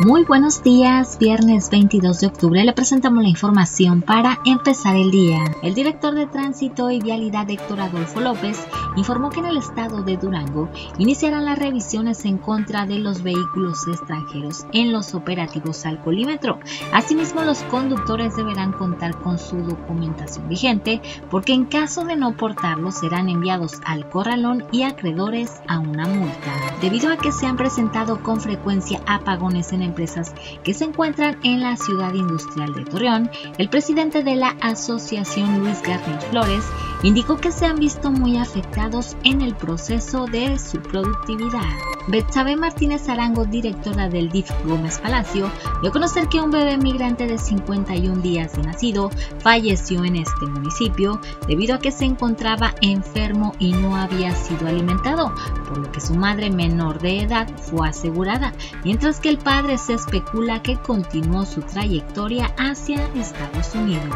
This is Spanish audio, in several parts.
Muy buenos días, viernes 22 de octubre le presentamos la información para empezar el día. El director de Tránsito y Vialidad Héctor Adolfo López informó que en el estado de Durango iniciarán las revisiones en contra de los vehículos extranjeros en los operativos al colímetro. Asimismo, los conductores deberán contar con su documentación vigente porque en caso de no portarlo serán enviados al corralón y acreedores a una multa. Debido a que se han presentado con frecuencia apagones en empresas que se encuentran en la ciudad industrial de Torreón, el presidente de la asociación Luis Garnier Flores indicó que se han visto muy afectados en el proceso de su productividad. Betsabe Martínez Arango, directora del DIF Gómez Palacio, dio a conocer que un bebé migrante de 51 días de nacido falleció en este municipio debido a que se encontraba enfermo y no había sido alimentado, por lo que su madre menor de edad fue asegurada, mientras que el padre se especula que continuó su trayectoria hacia Estados Unidos.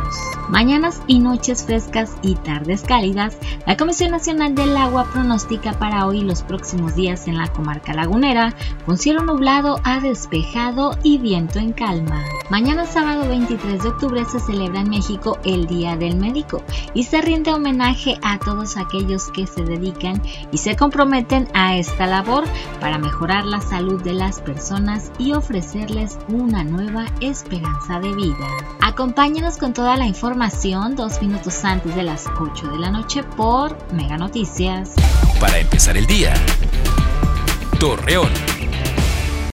Mañanas y noches frescas y tardes cálidas, la Comisión Nacional del Agua pronostica para hoy los próximos días en la comarca lagunera con cielo nublado a despejado y viento en calma. Mañana sábado 23 de octubre se celebra en México el Día del Médico y se rinde homenaje a todos aquellos que se dedican y se comprometen a esta labor para mejorar la salud de las personas y ofrecerles una nueva esperanza de vida. Acompáñenos con toda la información dos minutos antes de las 8 de la noche por Mega Noticias. Para empezar el día. Torreón.